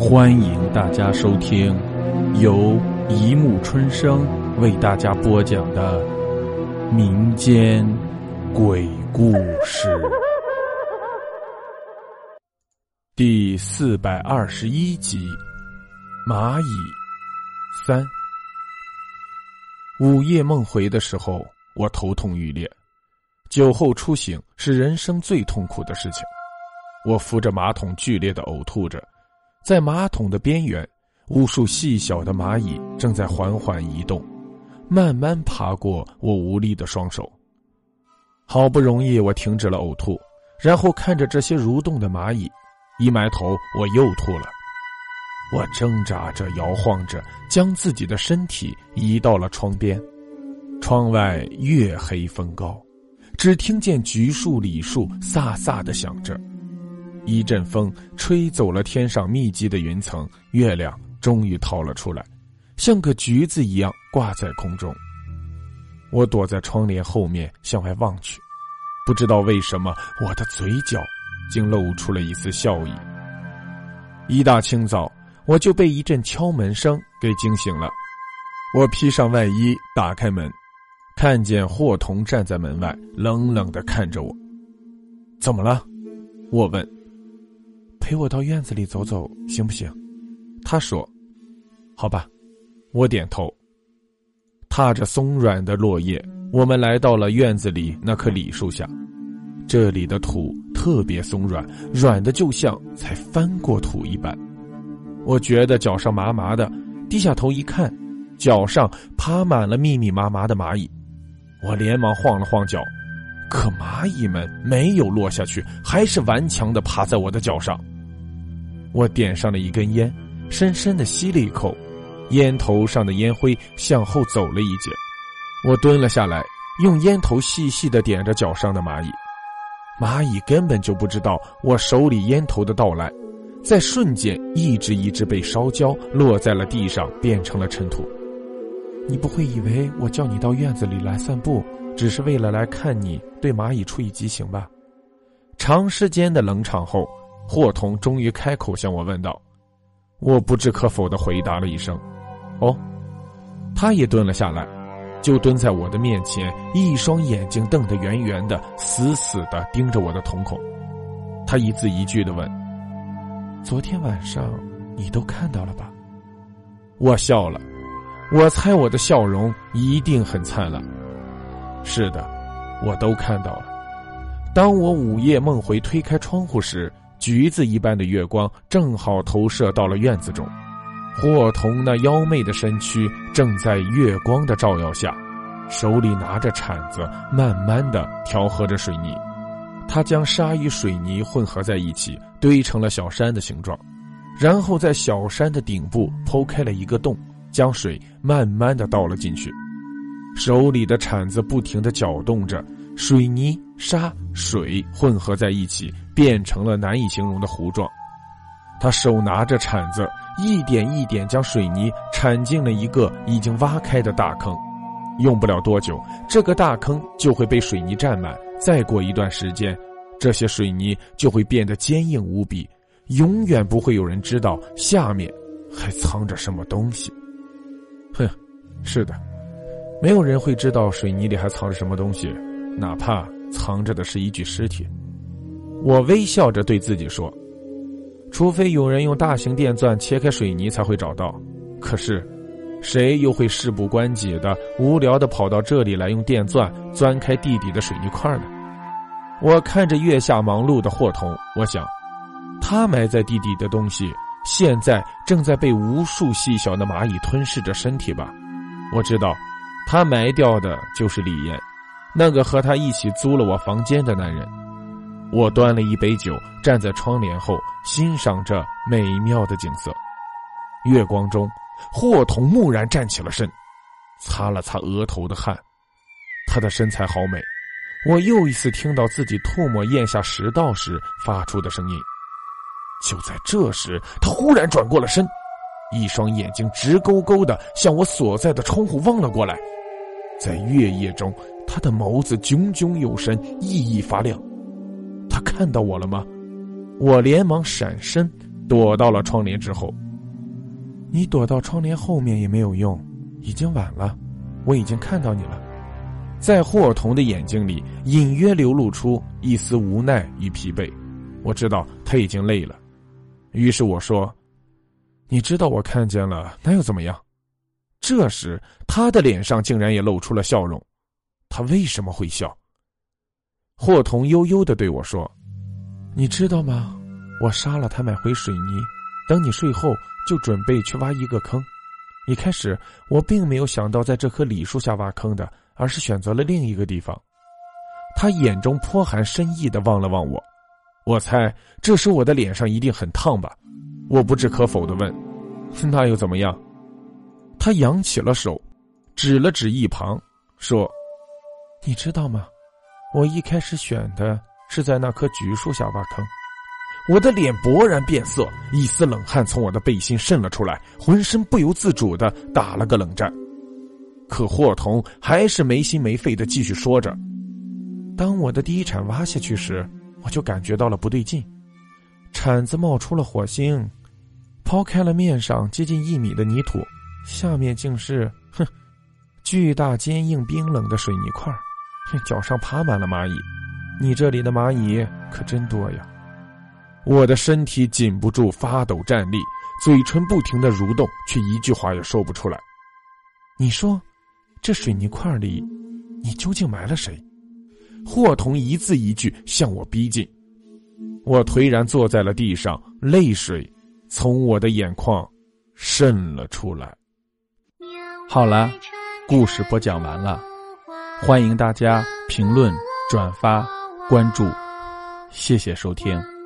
欢迎大家收听由一木春生为大家播讲的民间鬼故事第四百二十一集《蚂蚁三》。午夜梦回的时候，我头痛欲裂。酒后初醒是人生最痛苦的事情。我扶着马桶，剧烈的呕吐着。在马桶的边缘，无数细小的蚂蚁正在缓缓移动，慢慢爬过我无力的双手。好不容易，我停止了呕吐，然后看着这些蠕动的蚂蚁，一埋头，我又吐了。我挣扎着，摇晃着，将自己的身体移到了窗边。窗外月黑风高，只听见橘树、李树飒飒的响着。一阵风吹走了天上密集的云层，月亮终于逃了出来，像个橘子一样挂在空中。我躲在窗帘后面向外望去，不知道为什么我的嘴角竟露出了一丝笑意。一大清早，我就被一阵敲门声给惊醒了。我披上外衣，打开门，看见霍童站在门外，冷冷的看着我。怎么了？我问。陪我到院子里走走，行不行？他说：“好吧。”我点头。踏着松软的落叶，我们来到了院子里那棵李树下。这里的土特别松软，软的就像才翻过土一般。我觉得脚上麻麻的，低下头一看，脚上爬满了密密麻麻的蚂蚁。我连忙晃了晃脚，可蚂蚁们没有落下去，还是顽强的爬在我的脚上。我点上了一根烟，深深的吸了一口，烟头上的烟灰向后走了一截。我蹲了下来，用烟头细细的点着脚上的蚂蚁。蚂蚁根本就不知道我手里烟头的到来，在瞬间，一只一只被烧焦，落在了地上，变成了尘土。你不会以为我叫你到院子里来散步，只是为了来看你对蚂蚁处以极刑吧？长时间的冷场后。霍童终于开口向我问道：“我不置可否的回答了一声，哦。”他也蹲了下来，就蹲在我的面前，一双眼睛瞪得圆圆的，死死的盯着我的瞳孔。他一字一句的问：“昨天晚上你都看到了吧？”我笑了，我猜我的笑容一定很灿烂。是的，我都看到了。当我午夜梦回推开窗户时。橘子一般的月光正好投射到了院子中，霍童那妖媚的身躯正在月光的照耀下，手里拿着铲子，慢慢的调和着水泥。他将沙与水泥混合在一起，堆成了小山的形状，然后在小山的顶部剖开了一个洞，将水慢慢的倒了进去。手里的铲子不停的搅动着。水泥、沙、水混合在一起，变成了难以形容的糊状。他手拿着铲子，一点一点将水泥铲进了一个已经挖开的大坑。用不了多久，这个大坑就会被水泥占满。再过一段时间，这些水泥就会变得坚硬无比，永远不会有人知道下面还藏着什么东西。哼，是的，没有人会知道水泥里还藏着什么东西。哪怕藏着的是一具尸体，我微笑着对自己说：“除非有人用大型电钻切开水泥才会找到。可是，谁又会事不关己的无聊的跑到这里来用电钻钻开地底的水泥块呢？”我看着月下忙碌的霍童，我想，他埋在地底的东西，现在正在被无数细小的蚂蚁吞噬着身体吧？我知道，他埋掉的就是李岩。那个和他一起租了我房间的男人，我端了一杯酒，站在窗帘后欣赏着美妙的景色。月光中，霍童蓦然站起了身，擦了擦额头的汗。他的身材好美，我又一次听到自己唾沫咽下食道时发出的声音。就在这时，他忽然转过了身，一双眼睛直勾勾的向我所在的窗户望了过来，在月夜中。他的眸子炯炯有神，熠熠发亮。看到我了吗？我连忙闪身，躲到了窗帘之后。你躲到窗帘后面也没有用，已经晚了，我已经看到你了。在霍童的眼睛里，隐约流露出一丝无奈与疲惫。我知道他已经累了，于是我说：“你知道我看见了，那又怎么样？”这时，他的脸上竟然也露出了笑容。他为什么会笑？霍童悠悠的对我说：“你知道吗？我杀了他，买回水泥，等你睡后，就准备去挖一个坑。一开始，我并没有想到在这棵李树下挖坑的。”而是选择了另一个地方。他眼中颇含深意的望了望我，我猜这时我的脸上一定很烫吧。我不置可否的问：“那又怎么样？”他扬起了手，指了指一旁，说：“你知道吗？我一开始选的是在那棵橘树下挖坑。”我的脸勃然变色，一丝冷汗从我的背心渗了出来，浑身不由自主的打了个冷战。可霍童还是没心没肺的继续说着：“当我的第一铲挖下去时，我就感觉到了不对劲，铲子冒出了火星，抛开了面上接近一米的泥土，下面竟是哼，巨大坚硬冰冷的水泥块，脚上爬满了蚂蚁。你这里的蚂蚁可真多呀！”我的身体禁不住发抖站立，嘴唇不停的蠕动，却一句话也说不出来。你说。这水泥块里，你究竟埋了谁？霍童一字一句向我逼近，我颓然坐在了地上，泪水从我的眼眶渗了出来。好了，故事播讲完了，欢迎大家评论、转发、关注，谢谢收听。